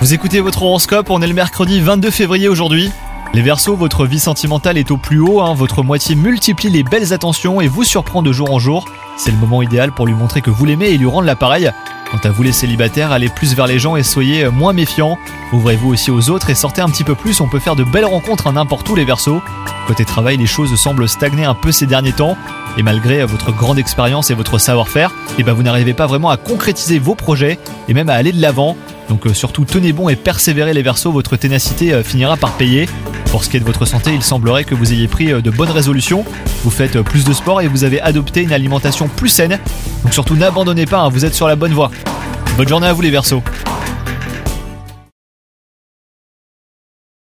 Vous écoutez votre horoscope, on est le mercredi 22 février aujourd'hui. Les Verseaux, votre vie sentimentale est au plus haut, hein. votre moitié multiplie les belles attentions et vous surprend de jour en jour. C'est le moment idéal pour lui montrer que vous l'aimez et lui rendre l'appareil. Quant à vous les célibataires, allez plus vers les gens et soyez moins méfiants. Ouvrez-vous aussi aux autres et sortez un petit peu plus, on peut faire de belles rencontres à n'importe où les Verseaux. Côté travail, les choses semblent stagner un peu ces derniers temps. Et malgré votre grande expérience et votre savoir-faire, eh ben vous n'arrivez pas vraiment à concrétiser vos projets et même à aller de l'avant. Donc euh, surtout tenez bon et persévérez les Verseaux, votre ténacité euh, finira par payer. Pour ce qui est de votre santé, il semblerait que vous ayez pris euh, de bonnes résolutions. Vous faites euh, plus de sport et vous avez adopté une alimentation plus saine. Donc surtout n'abandonnez pas, hein, vous êtes sur la bonne voie. Bonne journée à vous les Verseaux.